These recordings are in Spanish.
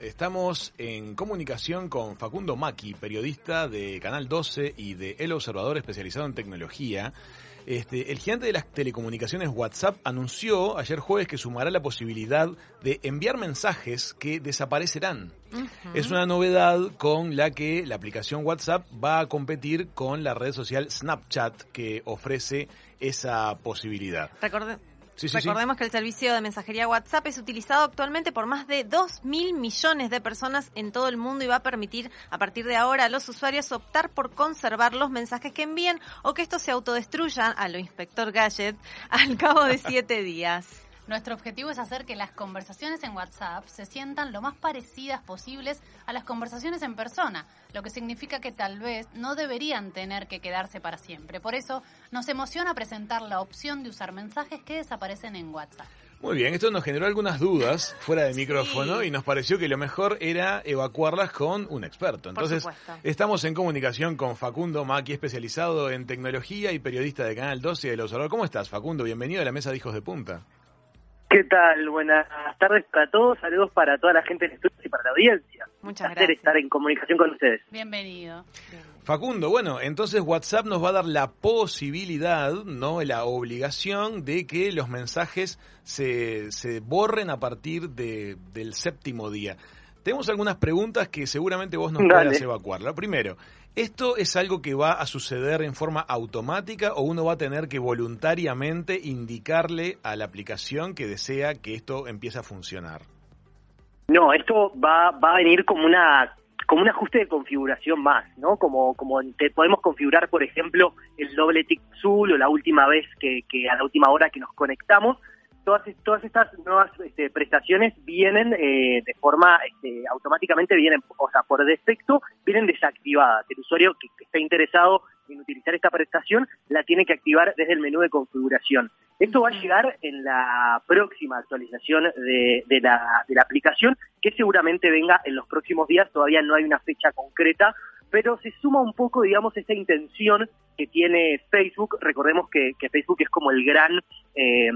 Estamos en comunicación con Facundo Maki, periodista de Canal 12 y de El Observador especializado en tecnología. Este, el gigante de las telecomunicaciones WhatsApp anunció ayer jueves que sumará la posibilidad de enviar mensajes que desaparecerán. Es una novedad con la que la aplicación WhatsApp va a competir con la red social Snapchat que ofrece esa posibilidad. Recordemos que el servicio de mensajería WhatsApp es utilizado actualmente por más de 2 mil millones de personas en todo el mundo y va a permitir a partir de ahora a los usuarios optar por conservar los mensajes que envíen o que estos se autodestruyan a lo inspector Gadget al cabo de siete días. Nuestro objetivo es hacer que las conversaciones en WhatsApp se sientan lo más parecidas posibles a las conversaciones en persona, lo que significa que tal vez no deberían tener que quedarse para siempre. Por eso nos emociona presentar la opción de usar mensajes que desaparecen en WhatsApp. Muy bien, esto nos generó algunas dudas fuera de micrófono y nos pareció que lo mejor era evacuarlas con un experto. Entonces, estamos en comunicación con Facundo Maki, especializado en tecnología y periodista de Canal 12 y del Observador. ¿Cómo estás, Facundo? Bienvenido a la mesa de Hijos de Punta. ¿Qué tal? Buenas tardes para todos, saludos para toda la gente del estudio y para la audiencia. Muchas gracias. estar en comunicación con ustedes. Bienvenido. Facundo, bueno, entonces WhatsApp nos va a dar la posibilidad, no la obligación de que los mensajes se, se borren a partir de, del séptimo día. Tenemos algunas preguntas que seguramente vos nos puedas evacuar. La primero, ¿Esto es algo que va a suceder en forma automática o uno va a tener que voluntariamente indicarle a la aplicación que desea que esto empiece a funcionar? No, esto va, va a venir como una como un ajuste de configuración más, ¿no? Como, como te podemos configurar, por ejemplo, el doble tick azul o la última vez que, que a la última hora que nos conectamos, todas, todas estas nuevas este, prestaciones vienen eh, de forma este, automáticamente vienen, o sea, por defecto vienen desactivadas. El usuario que, está interesado en utilizar esta prestación la tiene que activar desde el menú de configuración. Esto va a llegar en la próxima actualización de, de, la, de la aplicación, que seguramente venga en los próximos días. Todavía no hay una fecha concreta, pero se suma un poco, digamos, esa intención que tiene Facebook. Recordemos que, Facebook es como el gran, eh,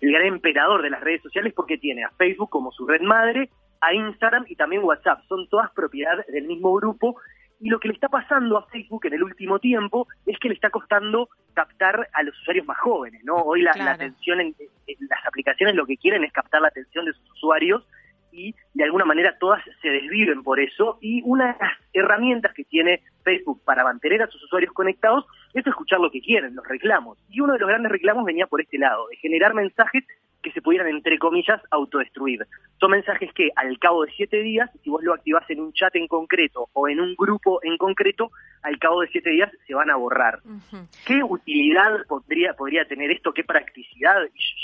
el gran emperador de las redes sociales porque tiene a Facebook como su red madre, a Instagram y también WhatsApp. Son todas propiedad del mismo grupo. Y lo que le está pasando a Facebook en el último tiempo es que le está costando captar a los usuarios más jóvenes, ¿no? Hoy la, atención en, las aplicaciones lo que quieren es captar la atención de sus usuarios y de alguna manera todas se desviven por eso y una de las herramientas que tiene Facebook para mantener a sus usuarios conectados es escuchar lo que quieren, los reclamos. Y uno de los grandes reclamos venía por este lado, de generar mensajes que se pudieran, entre comillas, autodestruir. Son mensajes que al cabo de siete días, si vos lo activás en un chat en concreto o en un grupo en concreto, al cabo de siete días se van a borrar. ¿Qué utilidad podría, podría tener esto? ¿Qué practicidad?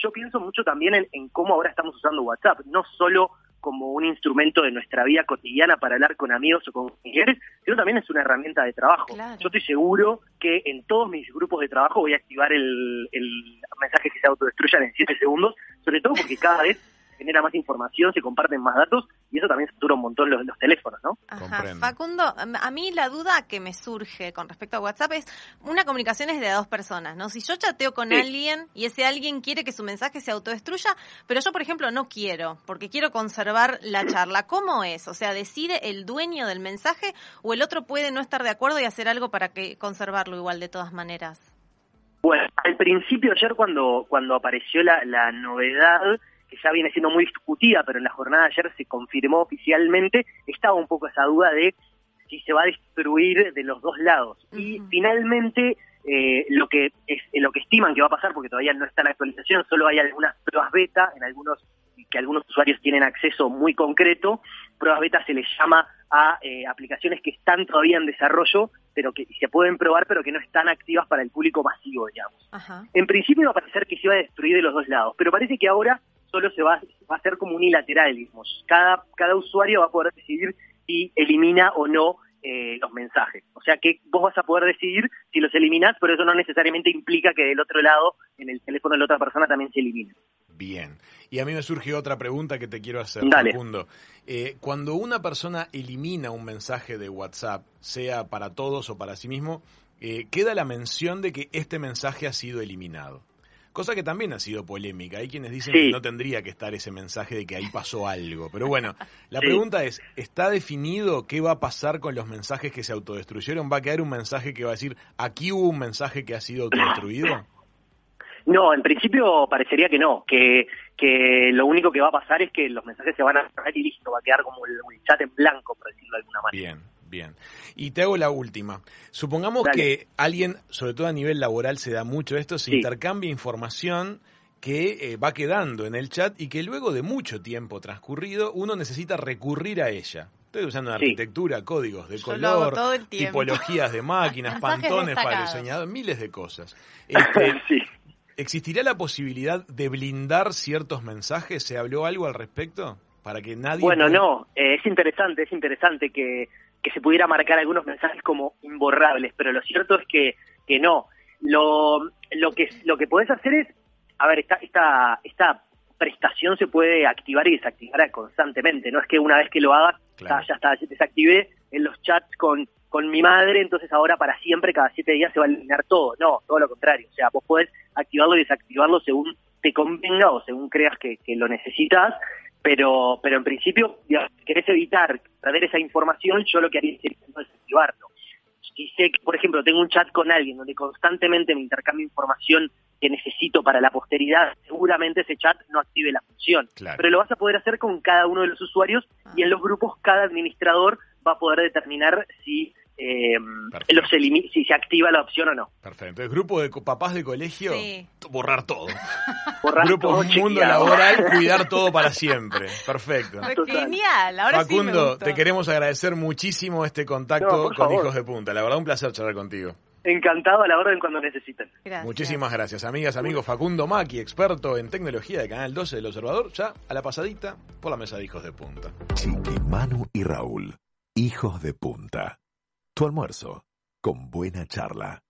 Yo pienso mucho también en, en cómo ahora estamos usando WhatsApp, no solo como un instrumento de nuestra vida cotidiana para hablar con amigos o con familiares, sino también es una herramienta de trabajo. Yo estoy seguro que en todos mis grupos de trabajo voy a activar el, el mensaje que se autodestruyan en 7 segundos, sobre todo porque cada vez genera más información, se comparten más datos y eso también satura un montón los, teléfonos, ¿no? Ajá. Facundo, a mí la duda que me surge con respecto a WhatsApp es una comunicación es de dos personas, ¿no? Si yo chateo con alguien y ese alguien quiere que su mensaje se autodestruya, pero yo, por ejemplo, no quiero, porque quiero conservar la charla, ¿cómo es? O sea, ¿decide el dueño del mensaje o el otro puede no estar de acuerdo y hacer algo para que conservarlo igual de todas maneras? Bueno, al principio ayer cuando, cuando apareció la, la novedad, que ya viene siendo muy discutida, pero en la jornada de ayer se confirmó oficialmente, estaba un poco esa duda de si se va a destruir de los dos lados. Y finalmente eh, lo que es lo que estiman que va a pasar, porque todavía no está la actualización, solo hay algunas pruebas beta en algunos que algunos usuarios tienen acceso muy concreto. Pruebas beta se les llama a eh, aplicaciones que están todavía en desarrollo, pero que se pueden probar, pero que no están activas para el público masivo, digamos. En principio va a parecer que se iba a destruir de los dos lados, pero parece que ahora solo se va, va a hacer como unilateral, digamos. Cada, cada usuario va a poder decidir si elimina o no eh, los mensajes. O sea que vos vas a poder decidir si los eliminás, pero eso no necesariamente implica que del otro lado, en el teléfono de la otra persona, también se elimine. Bien. Y a mí me surge otra pregunta que te quiero hacer, Dale. Eh, cuando una persona elimina un mensaje de WhatsApp, sea para todos o para sí mismo, eh, queda la mención de que este mensaje ha sido eliminado. Cosa que también ha sido polémica. Hay quienes dicen que no tendría que estar ese mensaje de que ahí pasó algo. Pero bueno, la pregunta es, ¿está definido qué va a pasar con los mensajes que se autodestruyeron? ¿Va a quedar un mensaje que va a decir, aquí hubo un mensaje que ha sido autodestruido? No, en principio parecería que no, que, que lo único que va a pasar es que los mensajes se van a cerrar y listo, va a quedar como el, chat en blanco, por decirlo de alguna manera. Bien, bien. Y te hago la última. Supongamos que alguien, sobre todo a nivel laboral, se da mucho esto, se intercambia información que eh, va quedando en el chat y que luego de mucho tiempo transcurrido uno necesita recurrir a ella. Estoy usando arquitectura, códigos de color, tipologías de máquinas, pantones para el diseñador, miles de cosas. Este, sí. ¿Existirá la posibilidad de blindar ciertos mensajes? ¿Se habló algo al respecto? Para que nadie. Bueno, no, eh, es interesante, es interesante que, que se pudiera marcar algunos mensajes como imborrables, pero lo cierto es que, que no. Lo, lo, que, lo que podés hacer es. A ver, esta, esta, esta prestación se puede activar y desactivar constantemente. No es que una vez que lo hagas, ya está, ya desactivé en los chats con con mi madre, entonces ahora para siempre, cada siete días se va a eliminar todo. No, todo lo contrario. O sea, vos podés activarlo y desactivarlo según te convenga o según creas que, lo necesitas, pero, pero en principio, si querés evitar perder esa información, yo lo que haría es desactivarlo. Si sé que, por ejemplo, tengo un chat con alguien donde constantemente me intercambio información que necesito para la posteridad, seguramente ese chat no active la función. Pero lo vas a poder hacer con cada uno de los usuarios y en los grupos cada administrador va a poder determinar si eh, los si se activa la opción o no. Perfecto. El grupo de papás de colegio, borrar todo. grupo mundo laboral, cuidar todo para siempre. Perfecto. Genial. Ahora Facundo, te queremos agradecer muchísimo este contacto con Hijos de Punta. La verdad, un placer charlar contigo. Encantado a la orden cuando necesiten. Muchísimas gracias, amigas, amigos. Facundo Maki, experto en tecnología de Canal 12 del Observador, ya a la pasadita por la mesa de Hijos de Punta. Chiqui, Manu y Raúl, Hijos de Punta. Tu almuerzo, con buena charla.